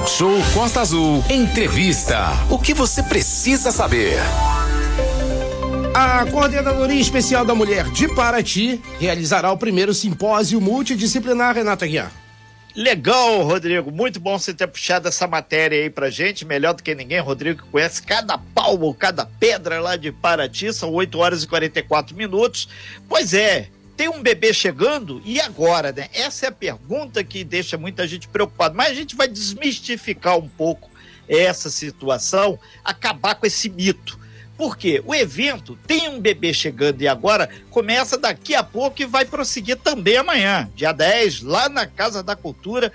Talk Show Costa Azul. Entrevista. O que você precisa saber? A Coordenadoria Especial da Mulher de Paraty realizará o primeiro simpósio multidisciplinar, Renata Guiar. Legal, Rodrigo. Muito bom você ter puxado essa matéria aí pra gente. Melhor do que ninguém, Rodrigo, que conhece cada palmo, cada pedra lá de Paraty. São 8 horas e 44 minutos. Pois é, tem um bebê chegando e agora, né? Essa é a pergunta que deixa muita gente preocupada. Mas a gente vai desmistificar um pouco essa situação, acabar com esse mito. Porque o evento tem um bebê chegando e agora começa daqui a pouco e vai prosseguir também amanhã, dia 10, lá na Casa da Cultura,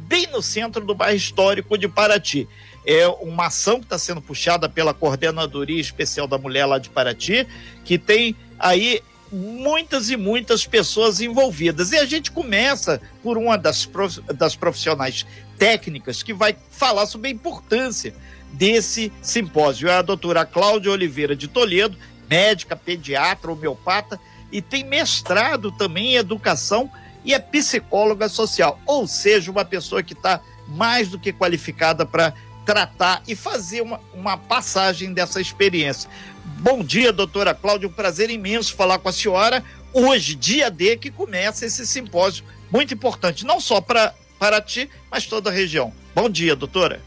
bem no centro do bairro histórico de Paraty. É uma ação que está sendo puxada pela Coordenadoria Especial da Mulher lá de Paraty, que tem aí muitas e muitas pessoas envolvidas. E a gente começa por uma das, prof... das profissionais técnicas que vai falar sobre a importância desse simpósio. É a doutora Cláudia Oliveira de Toledo, médica, pediatra, homeopata e tem mestrado também em educação e é psicóloga social, ou seja, uma pessoa que está mais do que qualificada para tratar e fazer uma, uma passagem dessa experiência. Bom dia, doutora Cláudia, um prazer imenso falar com a senhora. Hoje, dia D, que começa esse simpósio muito importante, não só para ti, mas toda a região. Bom dia, doutora.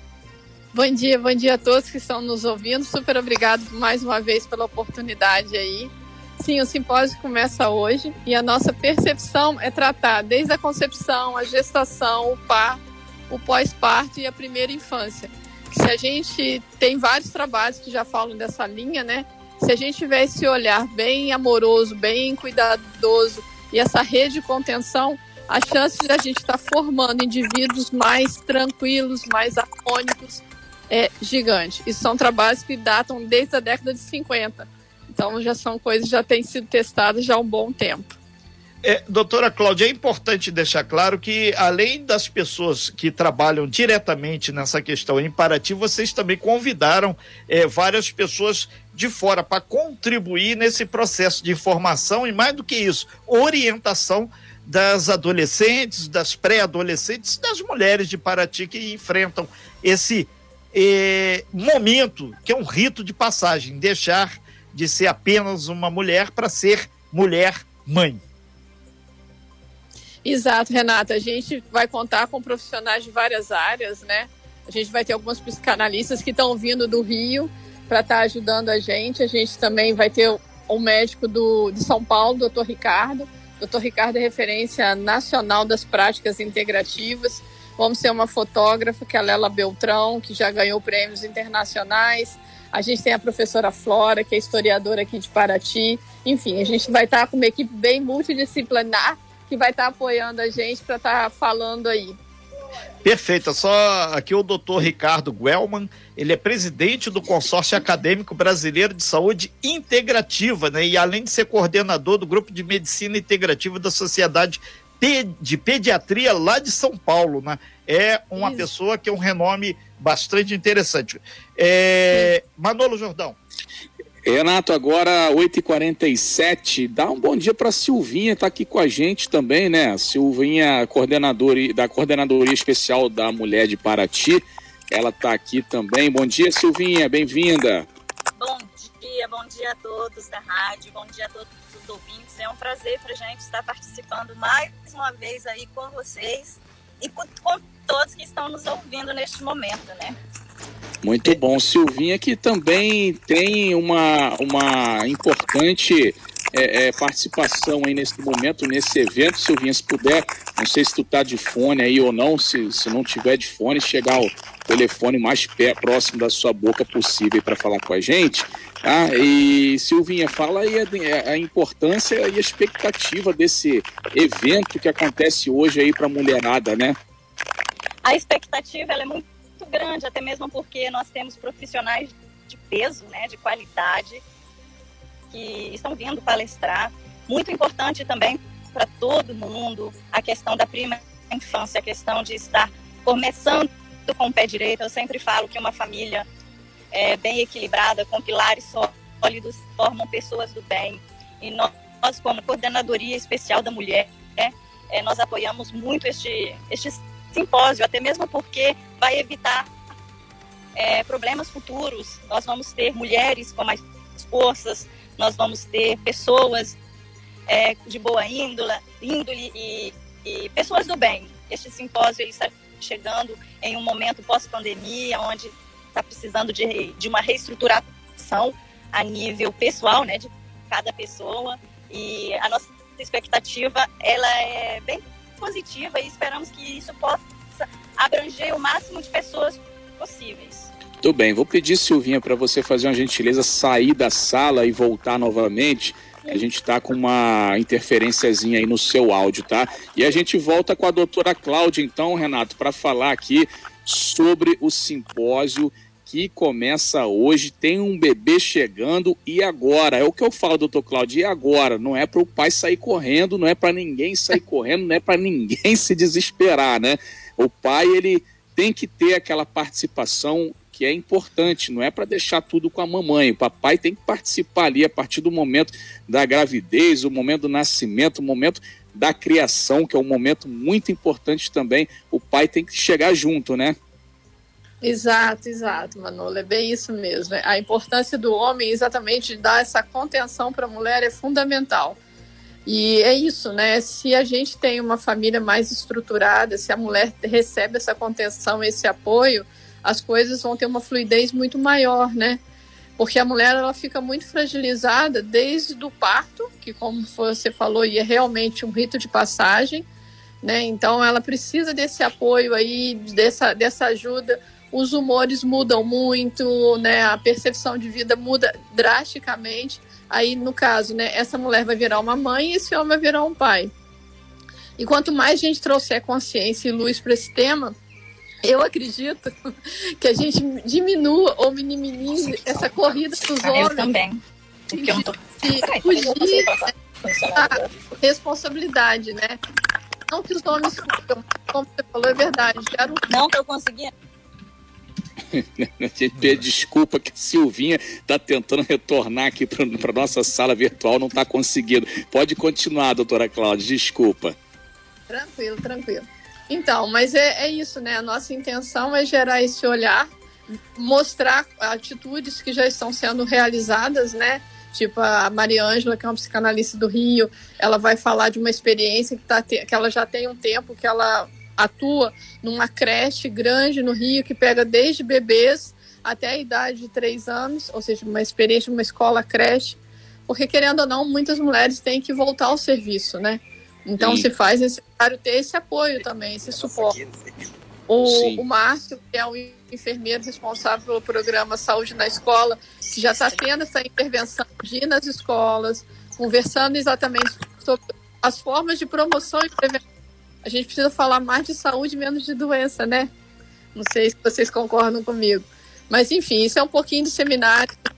Bom dia, bom dia a todos que estão nos ouvindo. Super obrigado mais uma vez pela oportunidade aí. Sim, o simpósio começa hoje e a nossa percepção é tratar desde a concepção, a gestação, o par, o pós-parto e a primeira infância. Se a gente tem vários trabalhos que já falam dessa linha, né? Se a gente tiver esse olhar bem amoroso, bem cuidadoso e essa rede de contenção, a chance de a gente estar tá formando indivíduos mais tranquilos, mais harmônicos, é gigante. E são trabalhos que datam desde a década de 50. Então já são coisas que já têm sido testadas já há um bom tempo. É, doutora Cláudia, é importante deixar claro que, além das pessoas que trabalham diretamente nessa questão em Paraty, vocês também convidaram é, várias pessoas de fora para contribuir nesse processo de informação e, mais do que isso, orientação das adolescentes, das pré-adolescentes, das mulheres de Paraty que enfrentam esse é, momento, que é um rito de passagem, deixar de ser apenas uma mulher para ser mulher mãe. Exato, Renata. A gente vai contar com profissionais de várias áreas, né? A gente vai ter algumas psicanalistas que estão vindo do Rio para estar tá ajudando a gente. A gente também vai ter o médico do, de São Paulo, doutor Ricardo. Doutor Ricardo é referência nacional das práticas integrativas. Vamos ter uma fotógrafa, que é a Lela Beltrão, que já ganhou prêmios internacionais. A gente tem a professora Flora, que é historiadora aqui de Paraty. Enfim, a gente vai estar com uma equipe bem multidisciplinar que vai estar apoiando a gente para estar falando aí. Perfeito. Só aqui o doutor Ricardo Guelman, ele é presidente do Consórcio Acadêmico Brasileiro de Saúde Integrativa, né? E além de ser coordenador do Grupo de Medicina Integrativa da Sociedade de pediatria lá de São Paulo, né? É uma Isso. pessoa que é um renome bastante interessante. É... Manolo Jordão. Renato, agora 8h47, dá um bom dia para Silvinha, tá aqui com a gente também, né? Silvinha, coordenadora da Coordenadoria Especial da Mulher de Paraty, ela tá aqui também. Bom dia, Silvinha, bem-vinda. Bom dia, bom dia a todos da rádio, bom dia a todos os ouvintes. É um prazer para a gente estar participando mais uma vez aí com vocês e com, com todos que estão nos ouvindo neste momento, né? Muito bom. Silvinha, que também tem uma, uma importante é, é, participação aí nesse momento, nesse evento. Silvinha, se puder, não sei se tu tá de fone aí ou não, se, se não tiver de fone, chegar o telefone mais pé, próximo da sua boca possível para falar com a gente. Tá? E Silvinha, fala aí a, a, importância e a expectativa desse evento que acontece hoje aí para a mulherada, né? A expectativa é muito grande, até mesmo porque nós temos profissionais de peso, né, de qualidade, que estão vindo palestrar. Muito importante também para todo mundo a questão da prima infância, a questão de estar começando com o pé direito. Eu sempre falo que uma família é, bem equilibrada, com pilares sólidos, formam pessoas do bem. E nós, como Coordenadoria Especial da Mulher, é, nós apoiamos muito este simpósio, até mesmo porque vai evitar é, problemas futuros. Nós vamos ter mulheres com mais forças, nós vamos ter pessoas é, de boa índole, índole e, e, pessoas do bem. Este simpósio está chegando em um momento pós-pandemia, onde está precisando de, de uma reestruturação a nível pessoal, né, de cada pessoa. E a nossa expectativa ela é bem positiva e esperamos que isso possa abranger o máximo de pessoas possíveis. Tudo bem, vou pedir, Silvinha, para você fazer uma gentileza, sair da sala e voltar novamente. A gente está com uma interferênciazinha aí no seu áudio, tá? E a gente volta com a doutora Cláudia, então, Renato, para falar aqui sobre o simpósio que começa hoje. Tem um bebê chegando e agora? É o que eu falo, doutor Cláudio, e agora? Não é para o pai sair correndo, não é para ninguém sair correndo, não é para ninguém se desesperar, né? O pai, ele tem que ter aquela participação que é importante, não é para deixar tudo com a mamãe. O papai tem que participar ali a partir do momento da gravidez, o momento do nascimento, o momento da criação, que é um momento muito importante também. O pai tem que chegar junto, né? Exato, exato, Manolo. É bem isso mesmo. A importância do homem, exatamente, dar essa contenção para a mulher é fundamental. E é isso, né? Se a gente tem uma família mais estruturada, se a mulher recebe essa contenção, esse apoio, as coisas vão ter uma fluidez muito maior, né? Porque a mulher ela fica muito fragilizada desde o parto, que como você falou, é realmente um rito de passagem, né? Então ela precisa desse apoio aí, dessa, dessa ajuda. Os humores mudam muito, né? A percepção de vida muda drasticamente. Aí, no caso, né, essa mulher vai virar uma mãe e esse homem vai virar um pai. E quanto mais a gente trouxer consciência e luz para esse tema, eu acredito que a gente diminua ou minimize essa corrida dos homens. Eu também. Porque eu não tô... fugir a responsabilidade, né? Não que os homens fujam, como você falou, é verdade. Não que eu consegui. Desculpa que a Silvinha está tentando retornar aqui para a nossa sala virtual, não está conseguindo. Pode continuar, doutora Cláudia, desculpa. Tranquilo, tranquilo. Então, mas é, é isso, né? A nossa intenção é gerar esse olhar, mostrar atitudes que já estão sendo realizadas, né? Tipo, a Maria Ângela, que é uma psicanalista do Rio, ela vai falar de uma experiência que, tá, que ela já tem um tempo que ela atua numa creche grande no Rio, que pega desde bebês até a idade de três anos, ou seja, uma experiência, uma escola creche, porque querendo ou não, muitas mulheres têm que voltar ao serviço, né? Então Sim. se faz necessário ter esse apoio também, esse suporte. O, o Márcio, que é o enfermeiro responsável pelo programa Saúde na Escola, que já está tendo essa intervenção de ir nas escolas, conversando exatamente sobre as formas de promoção e prevenção. A gente precisa falar mais de saúde, menos de doença, né? Não sei se vocês concordam comigo. Mas, enfim, isso é um pouquinho do seminário que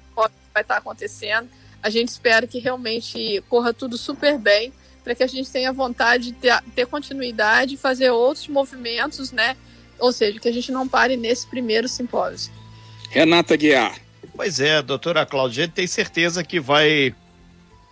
vai estar acontecendo. A gente espera que realmente corra tudo super bem para que a gente tenha vontade de ter, ter continuidade e fazer outros movimentos, né? Ou seja, que a gente não pare nesse primeiro simpósio. Renata Guiar. Pois é, doutora Cláudia, tem certeza que vai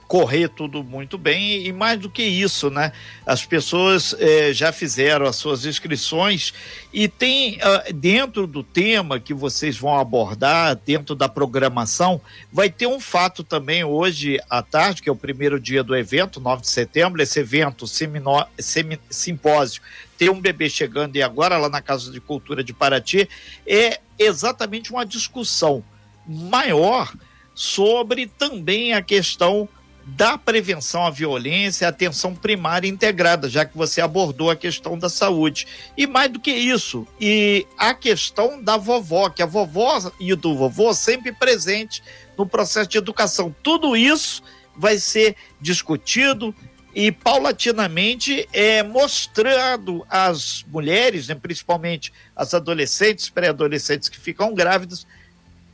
correr tudo muito bem e mais do que isso, né? As pessoas eh, já fizeram as suas inscrições e tem uh, dentro do tema que vocês vão abordar, dentro da programação, vai ter um fato também hoje à tarde, que é o primeiro dia do evento, 9 de setembro, esse evento semino, sem, simpósio tem um bebê chegando e agora lá na Casa de Cultura de Paraty, é exatamente uma discussão maior sobre também a questão da prevenção à violência, atenção primária integrada, já que você abordou a questão da saúde. E mais do que isso, e a questão da vovó, que a vovó e do vovô sempre presente no processo de educação. Tudo isso vai ser discutido e paulatinamente é mostrado às mulheres, né, principalmente as adolescentes, pré-adolescentes que ficam grávidas,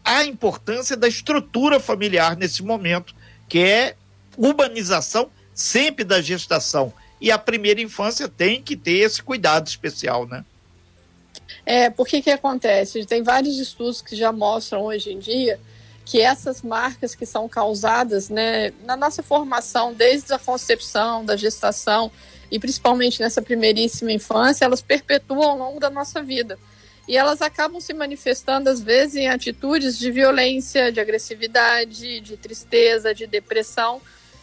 a importância da estrutura familiar nesse momento, que é urbanização sempre da gestação. E a primeira infância tem que ter esse cuidado especial, né? É, porque que acontece? Tem vários estudos que já mostram hoje em dia que essas marcas que são causadas né, na nossa formação, desde a concepção, da gestação e principalmente nessa primeiríssima infância, elas perpetuam ao longo da nossa vida. E elas acabam se manifestando, às vezes, em atitudes de violência, de agressividade, de tristeza, de depressão.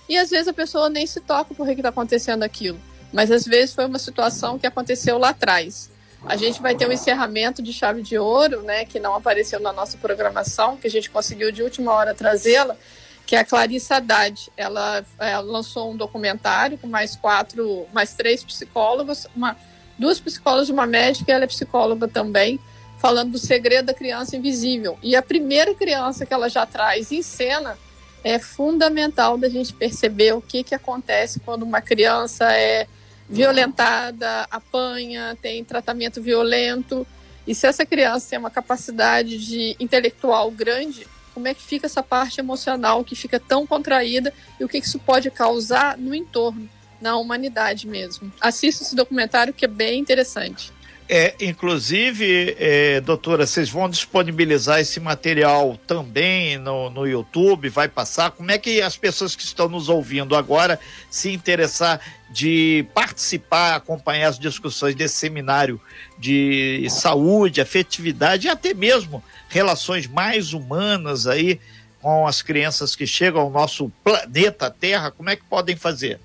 E às vezes a pessoa nem se toca por que está acontecendo aquilo. Mas às vezes foi uma situação que aconteceu lá atrás. A gente vai ter um encerramento de chave de ouro, né, que não apareceu na nossa programação, que a gente conseguiu de última hora trazê-la, que é a Clarissa Haddad. Ela, ela, lançou um documentário com mais quatro, mais três psicólogos, uma, duas psicólogas uma médica, e ela é psicóloga também, falando do segredo da criança invisível. E a primeira criança que ela já traz em cena é fundamental da gente perceber o que, que acontece quando uma criança é violentada, apanha, tem tratamento violento. E se essa criança tem uma capacidade de intelectual grande, como é que fica essa parte emocional que fica tão contraída e o que isso pode causar no entorno, na humanidade mesmo. Assista esse documentário que é bem interessante. É, inclusive, é, doutora, vocês vão disponibilizar esse material também no, no YouTube, vai passar? Como é que as pessoas que estão nos ouvindo agora se interessar de participar, acompanhar as discussões desse seminário de saúde, afetividade e até mesmo relações mais humanas aí com as crianças que chegam ao nosso planeta Terra, como é que podem fazer?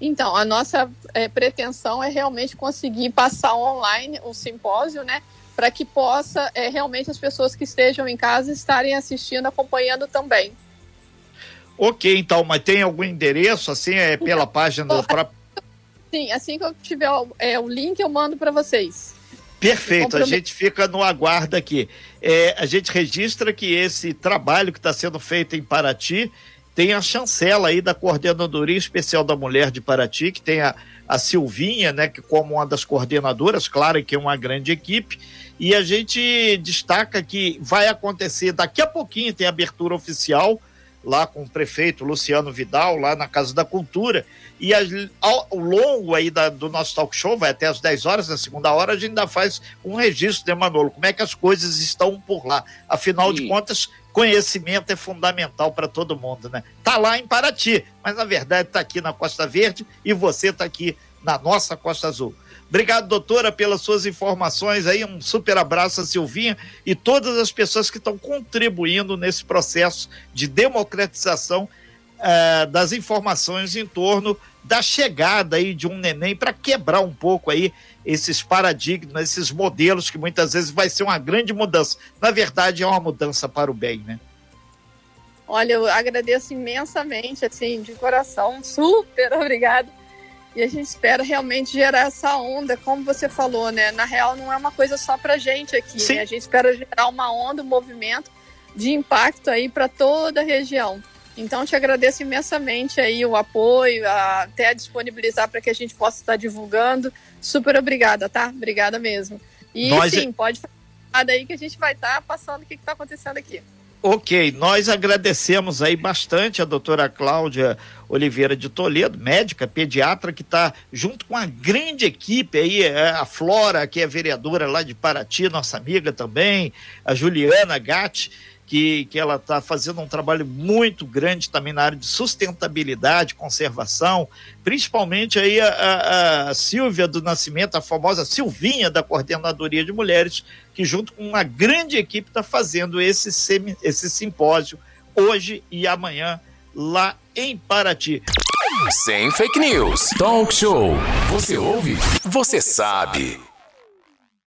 Então, a nossa é, pretensão é realmente conseguir passar online o simpósio, né? Para que possa é, realmente as pessoas que estejam em casa estarem assistindo, acompanhando também. Ok, então, mas tem algum endereço, assim, é pela então, página do próprio. Sim, assim que eu tiver o, é, o link, eu mando para vocês. Perfeito, a gente fica no aguardo aqui. É, a gente registra que esse trabalho que está sendo feito em Paraty tem a chancela aí da Coordenadoria Especial da Mulher de Paraty, que tem a, a Silvinha, né, que como uma das coordenadoras, claro que é uma grande equipe, e a gente destaca que vai acontecer daqui a pouquinho, tem abertura oficial lá com o prefeito Luciano Vidal, lá na Casa da Cultura, e ao, longo aí da, do nosso talk show, vai até as 10 horas, na segunda hora, a gente ainda faz um registro, né, Manolo? Como é que as coisas estão por lá? Afinal Sim. de contas, conhecimento é fundamental para todo mundo, né? Tá lá em Paraty, mas na verdade está aqui na Costa Verde e você está aqui na nossa Costa Azul. Obrigado, doutora, pelas suas informações aí. Um super abraço a Silvinha e todas as pessoas que estão contribuindo nesse processo de democratização uh, das informações em torno da chegada aí de um neném para quebrar um pouco aí esses paradigmas, esses modelos que muitas vezes vai ser uma grande mudança. Na verdade, é uma mudança para o bem, né? Olha, eu agradeço imensamente, assim, de coração, super obrigado. E a gente espera realmente gerar essa onda, como você falou, né? Na real, não é uma coisa só para gente aqui, Sim. né? A gente espera gerar uma onda, um movimento de impacto aí para toda a região. Então, te agradeço imensamente aí o apoio, a, até a disponibilizar para que a gente possa estar divulgando. Super obrigada, tá? Obrigada mesmo. E Nós... sim, pode falar daí que a gente vai estar passando o que está acontecendo aqui. Ok, nós agradecemos aí bastante a doutora Cláudia Oliveira de Toledo, médica, pediatra, que está junto com uma grande equipe aí, é, a Flora, que é vereadora lá de Paraty, nossa amiga também, a Juliana Gatti, que, que ela está fazendo um trabalho muito grande também na área de sustentabilidade, conservação, principalmente aí a, a, a Silvia do Nascimento, a famosa Silvinha da Coordenadoria de Mulheres, que junto com uma grande equipe está fazendo esse, semi, esse simpósio hoje e amanhã lá em Paraty. Sem fake news. Talk show. Você ouve? Você sabe.